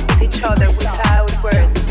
with each other without words.